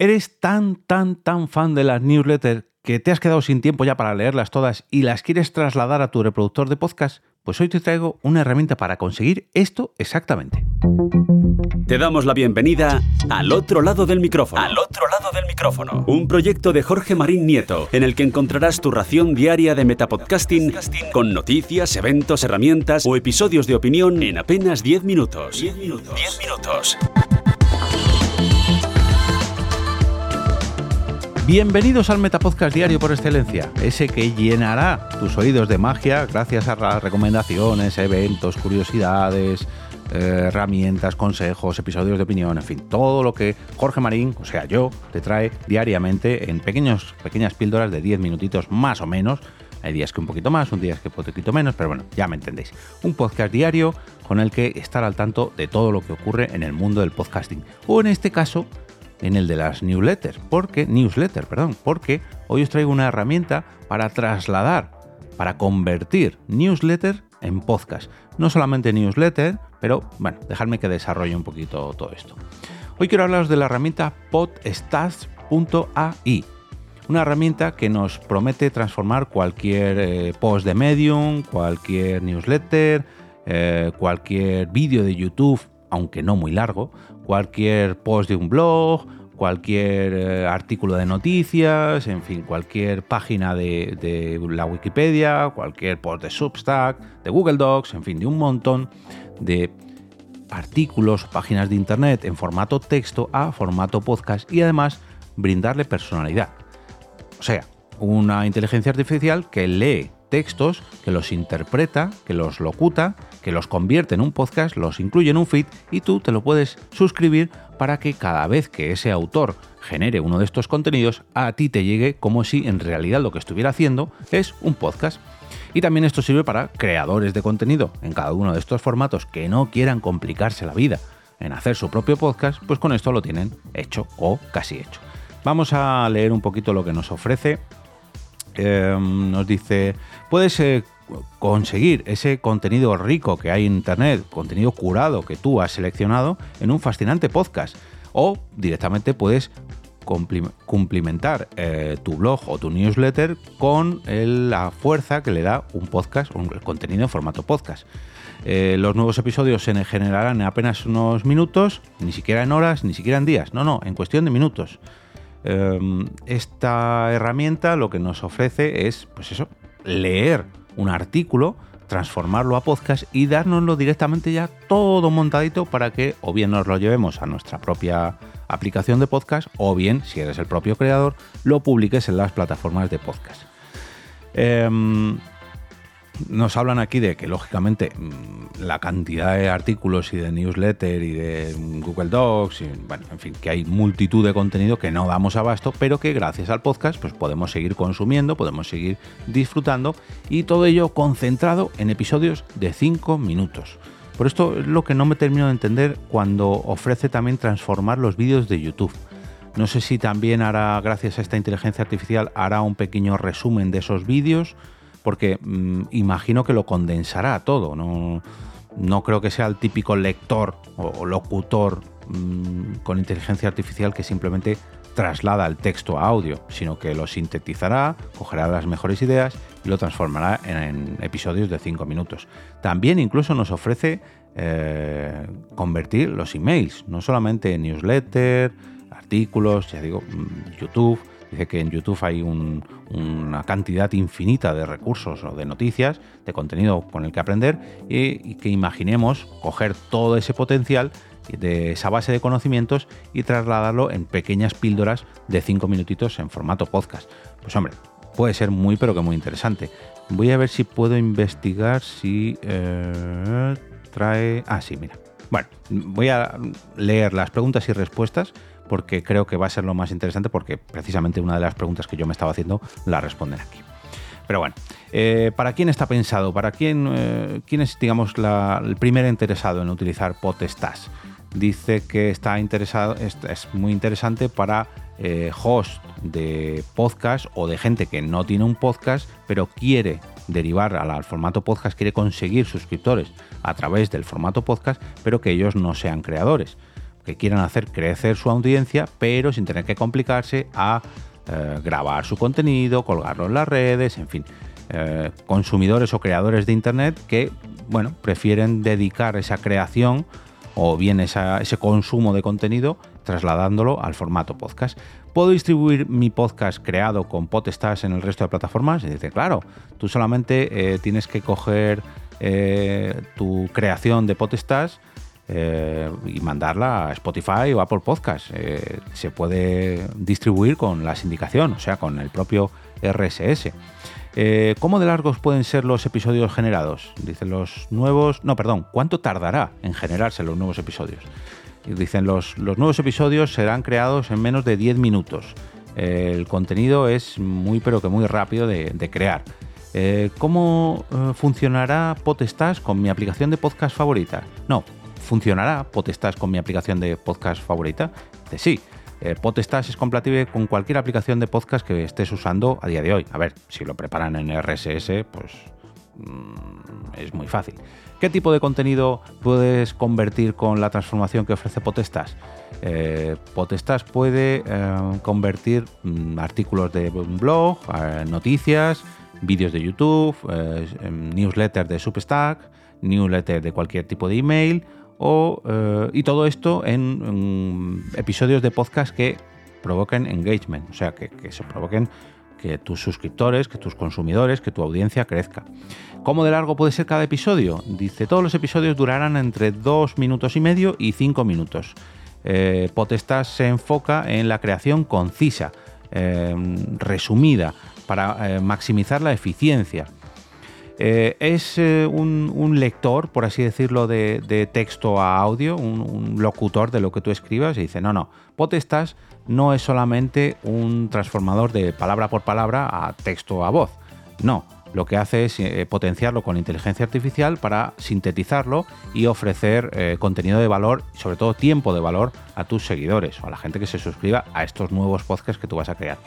¿Eres tan, tan, tan fan de las newsletters que te has quedado sin tiempo ya para leerlas todas y las quieres trasladar a tu reproductor de podcast? Pues hoy te traigo una herramienta para conseguir esto exactamente. Te damos la bienvenida al otro lado del micrófono. Al otro lado del micrófono. Un proyecto de Jorge Marín Nieto, en el que encontrarás tu ración diaria de metapodcasting con noticias, eventos, herramientas o episodios de opinión en apenas 10 minutos. 10 minutos. 10 minutos. Bienvenidos al Metapodcast Diario por excelencia, ese que llenará tus oídos de magia gracias a las recomendaciones, eventos, curiosidades, eh, herramientas, consejos, episodios de opinión, en fin, todo lo que Jorge Marín, o sea yo, te trae diariamente en pequeñas píldoras de 10 minutitos más o menos. Hay días que un poquito más, un día que un poquito menos, pero bueno, ya me entendéis. Un podcast diario con el que estar al tanto de todo lo que ocurre en el mundo del podcasting. O en este caso, en el de las newsletters, porque newsletter, perdón, porque hoy os traigo una herramienta para trasladar, para convertir newsletter en podcast. No solamente newsletter, pero bueno, dejadme que desarrolle un poquito todo esto. Hoy quiero hablaros de la herramienta podstats.ai, una herramienta que nos promete transformar cualquier eh, post de Medium, cualquier newsletter, eh, cualquier vídeo de YouTube aunque no muy largo, cualquier post de un blog, cualquier eh, artículo de noticias, en fin, cualquier página de, la Wikipedia, cualquier post de Substack, de Google Docs, en fin, de un montón de artículos, páginas de internet en formato texto a formato podcast y además brindarle personalidad. O sea, una inteligencia artificial que lee textos, que los interpreta, que los locuta, que los convierte en un podcast, los incluye en un feed y tú te lo puedes suscribir para que cada vez que ese autor genere uno de estos contenidos, a ti te llegue como si en realidad lo que estuviera haciendo es un podcast. Y también esto sirve para creadores de contenido en cada uno de estos formatos que no quieran complicarse la vida en hacer su propio podcast, pues con esto lo tienen hecho o casi hecho. Vamos a leer un poquito lo que nos ofrece Em, nos dice, puedes eh, conseguir ese contenido rico que hay en Internet, contenido curado que tú has seleccionado en un fascinante podcast. O directamente puedes cumplimentar eh, tu blog o tu newsletter con la fuerza que le da un podcast, un contenido en formato podcast. Eh, los nuevos episodios se generarán en apenas unos minutos, ni siquiera en horas, ni siquiera en días, no, no, en cuestión de minutos. Em, esta herramienta lo que nos ofrece es, pues eso, leer un artículo, transformarlo a podcast y dárnoslo directamente ya todo montadito para que o bien nos lo llevemos a nuestra propia aplicación de podcast o bien, si eres el propio creador, lo publiques en las plataformas de podcast. Em, nos hablan aquí de que, lógicamente, mm, la cantidad de artículos y de newsletter y de Google Docs, y, bueno, en fin, que hay multitud de contenido que no damos abasto, pero que gracias al podcast pues podemos seguir consumiendo, podemos seguir disfrutando y todo ello concentrado en episodios de 5 minutos. Por esto es lo que no me termino de entender cuando ofrece también transformar los vídeos de YouTube. No sé si también hará, gracias a esta inteligencia artificial, hará un pequeño resumen de esos vídeos porque mm, imagino que lo condensará todo, no, no creo que sea el típico lector o, locutor mm, con inteligencia artificial que simplemente traslada el texto a audio, sino que lo sintetizará, cogerá las mejores ideas y lo transformará en, episodios de 5 minutos. También incluso nos ofrece eh, convertir los emails, no solamente en newsletter, artículos, ya digo, mm, YouTube, Dice que en YouTube hay una cantidad infinita de recursos o de noticias, de contenido con el que aprender y, que imaginemos coger todo ese potencial de esa base de conocimientos y trasladarlo en pequeñas píldoras de 5 minutitos en formato podcast. Pues hombre, puede ser muy pero que muy interesante. Voy a ver si puedo investigar si eh, trae... Ah, sí, mira. Bueno, voy a leer las preguntas y respuestas porque creo que va a ser lo más interesante porque precisamente una de las preguntas que yo me estaba haciendo la responden aquí. Pero bueno, eh, ¿para quién está pensado? ¿Para quién, eh, quién es, digamos, el primer interesado en utilizar Potestas? Dice que está interesado, es, muy interesante para eh, host de podcast o de gente que no tiene un podcast, pero quiere derivar al formato podcast, quiere conseguir suscriptores a través del formato podcast, pero que ellos no sean creadores que quieran hacer crecer su audiencia, pero sin tener que complicarse a eh, grabar su contenido, colgarlo en las redes, en fin. Eh, consumidores o creadores de Internet que, bueno, prefieren dedicar esa creación o bien ese consumo de contenido trasladándolo al formato podcast. ¿Puedo distribuir mi podcast creado con Podestars en el resto de plataformas? Y dice, claro, tú solamente eh, tienes que coger tu creación de Podestars eh, y mandarla a Spotify o Apple Podcast. Eh, se puede distribuir con la sindicación, o sea, con el propio RSS. Eh, ¿Cómo de largos pueden ser los episodios generados? Dicen los nuevos... No, perdón, ¿cuánto tardará en generarse los nuevos episodios? Dicen los, los nuevos episodios serán creados en menos de 10 minutos. el contenido es muy pero que muy rápido de, crear. ¿Cómo funcionará Potestas con mi aplicación de podcast favorita? No, ¿Funcionará Potestas con mi aplicación de podcast favorita? Dice, sí. Eh, es compatible con cualquier aplicación de podcast que estés usando a día de hoy. A ver, si lo preparan en RSS, pues mm, es muy fácil. ¿Qué tipo de contenido puedes convertir con la transformación que ofrece Potestas? Eh, Potestas puede eh, convertir mm, artículos de un blog, noticias, vídeos de YouTube, newsletters de Substack, newsletters de cualquier tipo de email eh, y todo esto en, episodios de podcast que provoquen engagement, o sea, que, se provoquen que tus suscriptores, que tus consumidores, que tu audiencia crezca. ¿Cómo de largo puede ser cada episodio? Dice, todos los episodios durarán entre 2 minutos y medio y 5 minutos. Eh, se enfoca en la creación concisa, eh, resumida, para maximizar la eficiencia. Eh, es eh, un, lector, por así decirlo, de, texto a audio, un, locutor de lo que tú escribas y dice, no, no, Potestas no es solamente un transformador de palabra por palabra a texto a voz. No, lo que hace es eh, potenciarlo con inteligencia artificial para sintetizarlo y ofrecer contenido de valor, sobre todo tiempo de valor, a tus seguidores o a la gente que se suscriba a estos nuevos podcasts que tú vas a crear.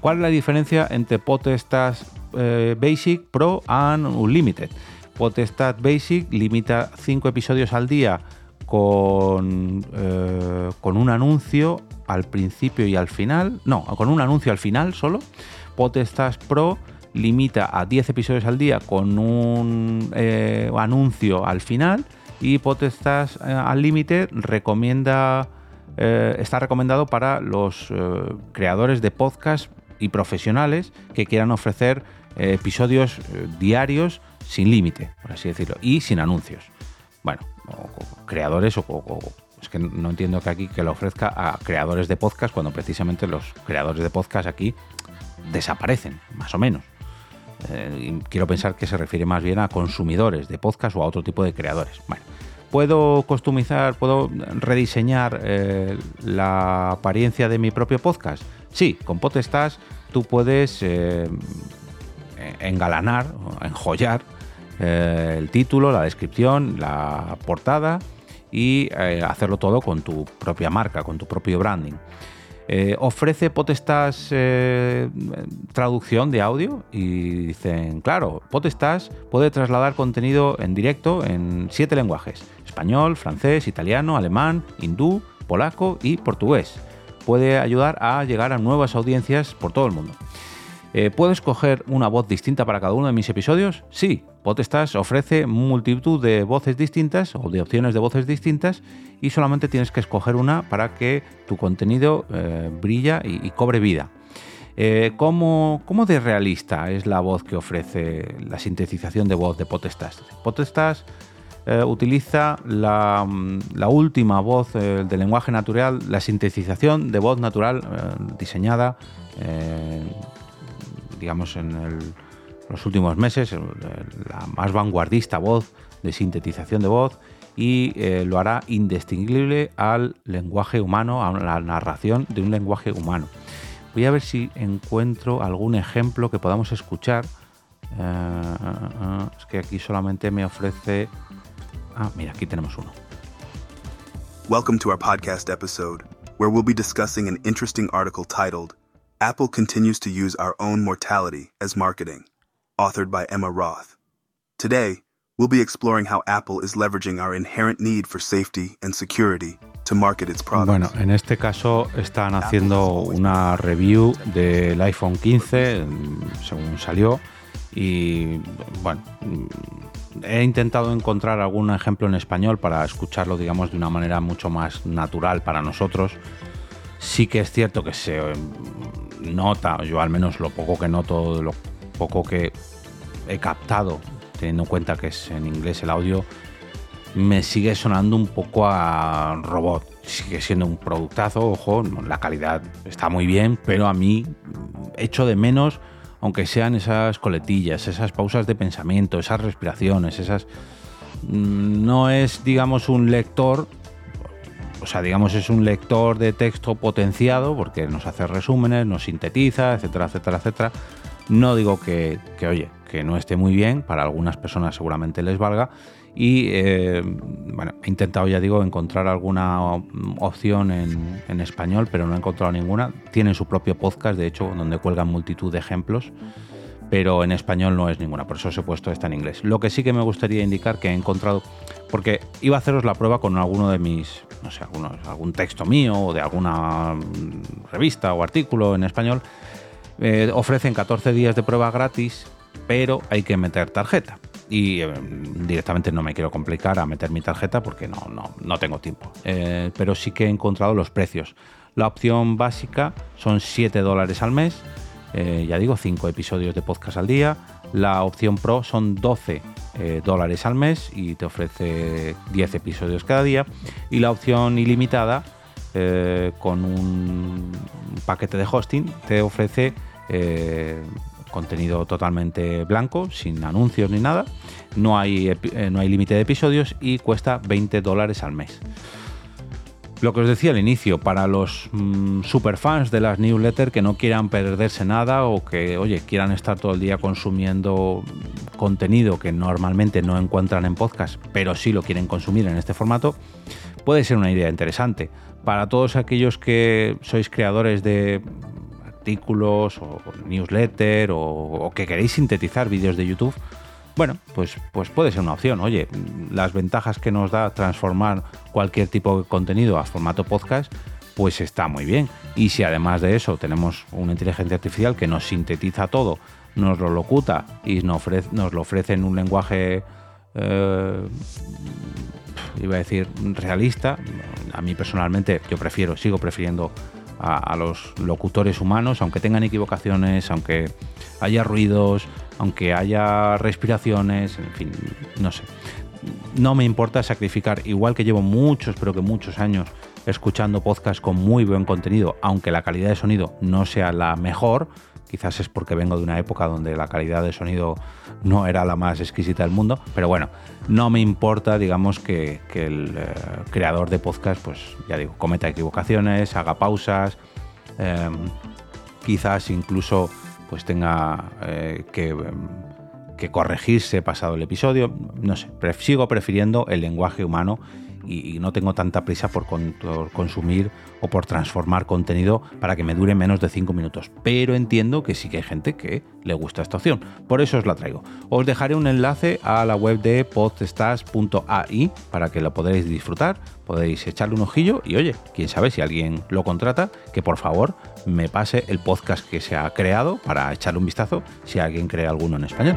¿Cuál es la diferencia entre Potestas eh, Basic, Pro and Unlimited? Potestas Basic limita 5 episodios al día con, eh, con un anuncio al principio y al final. No, con un anuncio al final solo. Potestas Pro limita a 10 episodios al día con un eh, anuncio al final. Y Potestas Unlimited recomienda. está recomendado para los creadores de podcast y profesionales que quieran ofrecer eh, episodios eh, diarios sin límite, por así decirlo, y sin anuncios. Bueno, creadores o, es que no entiendo que aquí que lo ofrezca a creadores de podcast cuando precisamente los creadores de podcast aquí desaparecen, más o menos. Eh, quiero pensar que se refiere más bien a consumidores de podcast o a otro tipo de creadores. Bueno, puedo customizar, puedo rediseñar la apariencia de mi propio podcast. Sí, con Potestas tú puedes eh, engalanar, enjollar eh, el título, la descripción, la portada y eh, hacerlo todo con tu propia marca, con tu propio branding. Ofrece Potestas traducción de audio y dicen, claro, Potestas puede trasladar contenido en directo en siete lenguajes, español, francés, italiano, alemán, hindú, polaco y portugués puede ayudar a llegar a nuevas audiencias por todo el mundo. Eh, ¿Puedo escoger una voz distinta para cada uno de mis episodios? Sí, Potestas ofrece multitud de voces distintas o de opciones de voces distintas y solamente tienes que escoger una para que tu contenido eh, brilla y, cobre vida. Eh, ¿cómo, ¿cómo, de realista es la voz que ofrece la sintetización de voz de Potestas? Potestas eh, utiliza la, última voz eh, del lenguaje natural, la sintetización de voz natural eh, diseñada, digamos, en los últimos meses, la más vanguardista voz de sintetización de voz y lo hará indistinguible al lenguaje humano, a la narración de un lenguaje humano. Voy a ver si encuentro algún ejemplo que podamos escuchar. es que aquí solamente me ofrece Ah, mira, aquí tenemos uno. Welcome to our podcast episode, where we'll be discussing an interesting article titled Apple Continues to Use Our Own Mortality as Marketing, authored by Emma Roth. Today, we'll be exploring how Apple is leveraging our inherent need for safety and security to market its products. Bueno, en este caso están haciendo una review del iPhone 15, según salió, y bueno, he intentado encontrar algún ejemplo en español para escucharlo, digamos, de una manera mucho más natural para nosotros. Sí que es cierto que se nota, yo al menos lo poco que noto, lo poco que he captado, teniendo en cuenta que es en inglés el audio, me sigue sonando un poco a robot. Sigue siendo un productazo, ojo, la calidad está muy bien, pero a mí echo de menos, aunque sean esas coletillas, esas pausas de pensamiento, esas respiraciones, esas... Mm, no es, digamos, un lector, o sea, digamos, es un lector de texto potenciado, porque nos hace resúmenes, nos sintetiza, etcétera, etcétera, etcétera. No digo que, que oye, que no esté muy bien, para algunas personas seguramente les valga, y eh, bueno, he intentado, ya digo, encontrar alguna opción en, español, pero no he encontrado ninguna. Tienen su propio podcast, de hecho, donde cuelgan multitud de ejemplos, pero en español no es ninguna, por eso os he puesto esta en inglés. Lo que sí que me gustaría indicar que he encontrado, porque iba a haceros la prueba con alguno de mis, no sé, algunos, algún texto mío o de alguna revista o artículo en español, eh, ofrecen 14 días de prueba gratis, pero hay que meter tarjeta y eh, directamente no me quiero complicar a meter mi tarjeta porque no, no, no tengo tiempo. Eh, pero sí que he encontrado los precios. La opción básica son 7 dólares al mes, eh, ya digo, 5 episodios de podcast al día. La opción Pro son 12 dólares al mes y te ofrece 10 episodios cada día. Y la opción ilimitada, con un paquete de hosting, te ofrece contenido totalmente blanco, sin anuncios ni nada. No hay, eh, no hay límite de episodios y cuesta 20 dólares al mes. Lo que os decía al inicio, para los mm, superfans de las newsletters que no quieran perderse nada o que, oye, quieran estar todo el día consumiendo contenido que normalmente no encuentran en podcast, pero sí lo quieren consumir en este formato, puede ser una idea interesante. Para todos aquellos que sois creadores de artículos o newsletter o, que queréis sintetizar vídeos de YouTube, bueno, pues, pues puede ser una opción. Oye, las ventajas que nos da transformar cualquier tipo de contenido a formato podcast, pues está muy bien. Y si además de eso tenemos una inteligencia artificial que nos sintetiza todo, nos lo locuta y nos, lo ofrece en un lenguaje, eh, iba a decir, realista, a mí personalmente yo prefiero, sigo prefiriendo a, los locutores humanos, aunque tengan equivocaciones, aunque haya ruidos, aunque haya respiraciones, en fin, no sé. No me importa sacrificar, igual que llevo muchos, pero que muchos años escuchando podcasts con muy buen contenido, aunque la calidad de sonido no sea la mejor, quizás es porque vengo de una época donde la calidad de sonido no era la más exquisita del mundo, pero bueno, no me importa, digamos, que, el eh, creador de podcast, pues ya digo, cometa equivocaciones, haga pausas, em, quizás incluso pues tenga eh, que, que corregirse pasado el episodio, no sé, sigo prefiriendo el lenguaje humano y, no tengo tanta prisa por, consumir o por transformar contenido para que me dure menos de 5 minutos. Pero entiendo que sí que hay gente que le gusta esta opción. Por eso os la traigo. Os dejaré un enlace a la web de podstas.ai para que lo podáis disfrutar, podéis echarle un ojillo y oye, quién sabe si alguien lo contrata, que por favor me pase el podcast que se ha creado para echarle un vistazo si alguien crea alguno en español.